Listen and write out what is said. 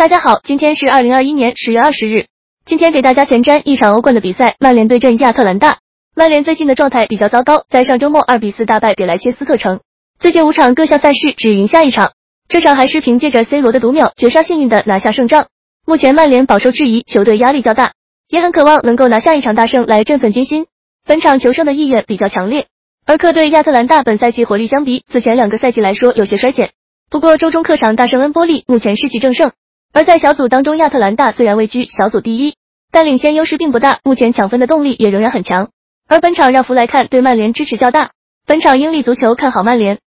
大家好，今天是二零二一年十月二十日。今天给大家前瞻一场欧冠的比赛，曼联对阵亚特兰大。曼联最近的状态比较糟糕，在上周末二比四大败给莱切斯特城。最近五场各项赛事只赢下一场，这场还是凭借着 C 罗的独秒绝杀幸运的拿下胜仗。目前曼联饱受质疑，球队压力较大，也很渴望能够拿下一场大胜来振奋军心。本场求胜的意愿比较强烈，而客队亚特兰大本赛季火力相比此前两个赛季来说有些衰减。不过周中客场大胜恩波利，目前士气正盛。而在小组当中，亚特兰大虽然位居小组第一，但领先优势并不大，目前抢分的动力也仍然很强。而本场让弗莱看对曼联支持较大，本场英利足球看好曼联。